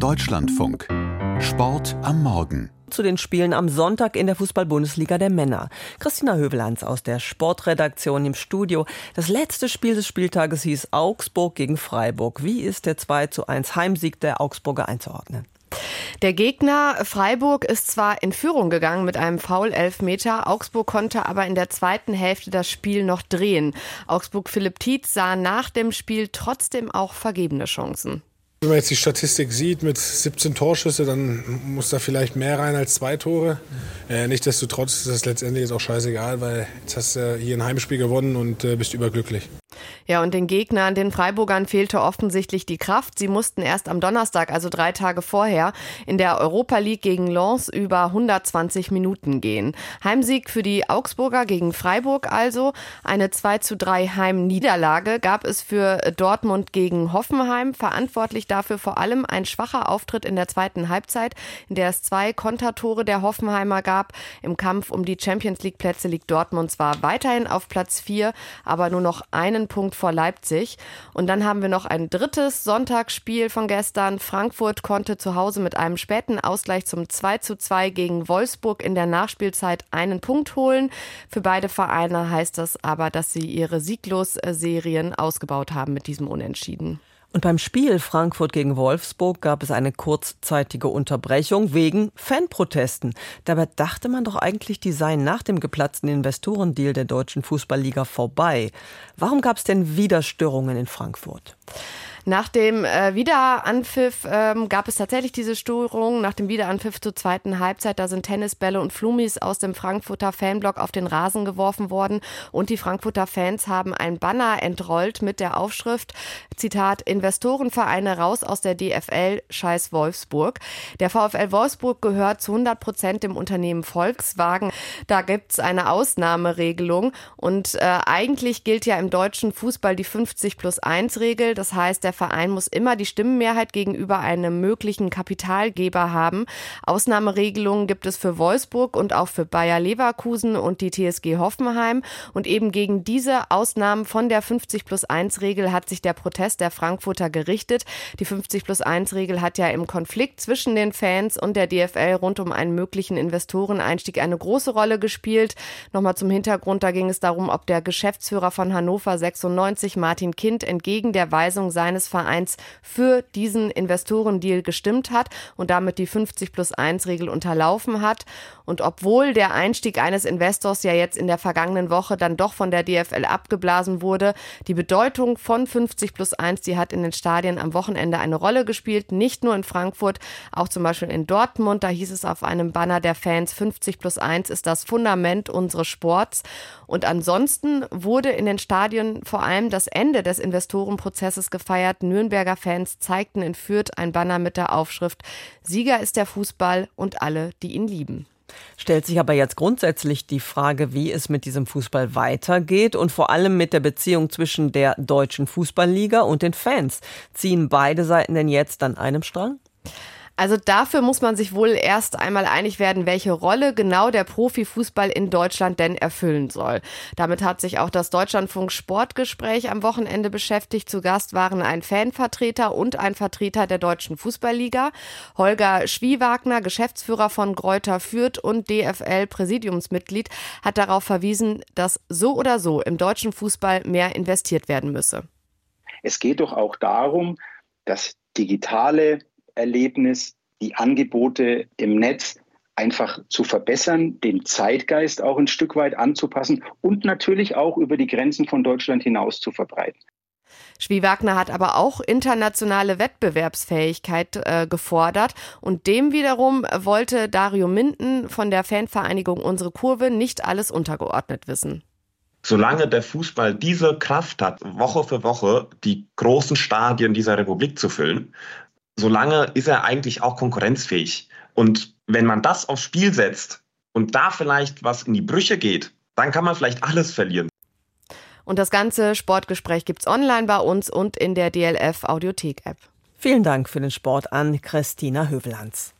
Deutschlandfunk. Sport am Morgen zu den Spielen am Sonntag in der Fußball-Bundesliga der Männer. Christina Hövelanz aus der Sportredaktion im Studio. Das letzte Spiel des Spieltages hieß Augsburg gegen Freiburg. Wie ist der 2 zu 1 Heimsieg der Augsburger einzuordnen? Der Gegner Freiburg ist zwar in Führung gegangen mit einem Foul-Elfmeter, Augsburg konnte aber in der zweiten Hälfte das Spiel noch drehen. Augsburg Philipp Tietz sah nach dem Spiel trotzdem auch vergebene Chancen. Wenn man jetzt die Statistik sieht mit 17 Torschüsse, dann muss da vielleicht mehr rein als zwei Tore. Äh, Nichtsdestotrotz ist das letztendlich jetzt auch scheißegal, weil jetzt hast du hier ein Heimspiel gewonnen und äh, bist überglücklich. Ja, und den Gegnern, den Freiburgern fehlte offensichtlich die Kraft. Sie mussten erst am Donnerstag, also drei Tage vorher, in der Europa League gegen Lens über 120 Minuten gehen. Heimsieg für die Augsburger gegen Freiburg also. Eine 2 zu 3 Heimniederlage gab es für Dortmund gegen Hoffenheim. Verantwortlich dafür vor allem ein schwacher Auftritt in der zweiten Halbzeit, in der es zwei Kontertore der Hoffenheimer gab. Im Kampf um die Champions League Plätze liegt Dortmund zwar weiterhin auf Platz 4, aber nur noch einen Punkt vor Leipzig. Und dann haben wir noch ein drittes Sonntagsspiel von gestern. Frankfurt konnte zu Hause mit einem späten Ausgleich zum 2 zu 2 gegen Wolfsburg in der Nachspielzeit einen Punkt holen. Für beide Vereine heißt das aber, dass sie ihre Sieglos-Serien ausgebaut haben mit diesem Unentschieden. Und beim Spiel Frankfurt gegen Wolfsburg gab es eine kurzzeitige Unterbrechung wegen Fanprotesten. Dabei dachte man doch eigentlich, die seien nach dem geplatzten Investorendeal der deutschen Fußballliga vorbei. Warum gab es denn wieder Störungen in Frankfurt? Nach dem äh, Wiederanpfiff ähm, gab es tatsächlich diese Störung. Nach dem Wiederanpfiff zur zweiten Halbzeit, da sind Tennisbälle und Flumis aus dem Frankfurter Fanblock auf den Rasen geworfen worden und die Frankfurter Fans haben ein Banner entrollt mit der Aufschrift, Zitat, Investorenvereine raus aus der DFL, scheiß Wolfsburg. Der VfL Wolfsburg gehört zu 100 Prozent dem Unternehmen Volkswagen. Da gibt's eine Ausnahmeregelung und äh, eigentlich gilt ja im deutschen Fußball die 50 plus 1 Regel. Das heißt, der Verein muss immer die Stimmenmehrheit gegenüber einem möglichen Kapitalgeber haben. Ausnahmeregelungen gibt es für Wolfsburg und auch für Bayer Leverkusen und die TSG Hoffenheim. Und eben gegen diese Ausnahmen von der 50 plus 1 Regel hat sich der Protest der Frankfurter gerichtet. Die 50 plus 1 Regel hat ja im Konflikt zwischen den Fans und der DFL rund um einen möglichen Investoreneinstieg eine große Rolle gespielt. Nochmal zum Hintergrund, da ging es darum, ob der Geschäftsführer von Hannover 96, Martin Kind, entgegen der Weisung seines seines Vereins für diesen Investorendeal gestimmt hat und damit die 50 plus 1 Regel unterlaufen hat. Und obwohl der Einstieg eines Investors ja jetzt in der vergangenen Woche dann doch von der DFL abgeblasen wurde, die Bedeutung von 50 plus 1, die hat in den Stadien am Wochenende eine Rolle gespielt, nicht nur in Frankfurt, auch zum Beispiel in Dortmund. Da hieß es auf einem Banner der Fans, 50 plus 1 ist das Fundament unseres Sports. Und ansonsten wurde in den Stadien vor allem das Ende des Investorenprozesses gefeiert gefeiert. Nürnberger Fans zeigten in Fürth ein Banner mit der Aufschrift Sieger ist der Fußball und alle, die ihn lieben. Stellt sich aber jetzt grundsätzlich die Frage, wie es mit diesem Fußball weitergeht und vor allem mit der Beziehung zwischen der deutschen Fußballliga und den Fans. Ziehen beide Seiten denn jetzt an einem Strang? Also dafür muss man sich wohl erst einmal einig werden, welche Rolle genau der Profifußball in Deutschland denn erfüllen soll. Damit hat sich auch das Deutschlandfunk Sportgespräch am Wochenende beschäftigt. Zu Gast waren ein Fanvertreter und ein Vertreter der Deutschen Fußballliga. Holger Schwiewagner, Geschäftsführer von Gräuter Fürth und DFL Präsidiumsmitglied, hat darauf verwiesen, dass so oder so im deutschen Fußball mehr investiert werden müsse. Es geht doch auch darum, dass digitale Erlebnis, die Angebote im Netz einfach zu verbessern, den Zeitgeist auch ein Stück weit anzupassen und natürlich auch über die Grenzen von Deutschland hinaus zu verbreiten. Schwie-Wagner hat aber auch internationale Wettbewerbsfähigkeit äh, gefordert und dem wiederum wollte Dario Minden von der Fanvereinigung Unsere Kurve nicht alles untergeordnet wissen. Solange der Fußball diese Kraft hat, Woche für Woche die großen Stadien dieser Republik zu füllen, solange ist er eigentlich auch konkurrenzfähig. Und wenn man das aufs Spiel setzt und da vielleicht was in die Brüche geht, dann kann man vielleicht alles verlieren. Und das ganze Sportgespräch gibt es online bei uns und in der DLF Audiothek App. Vielen Dank für den Sport an Christina Hövelhans.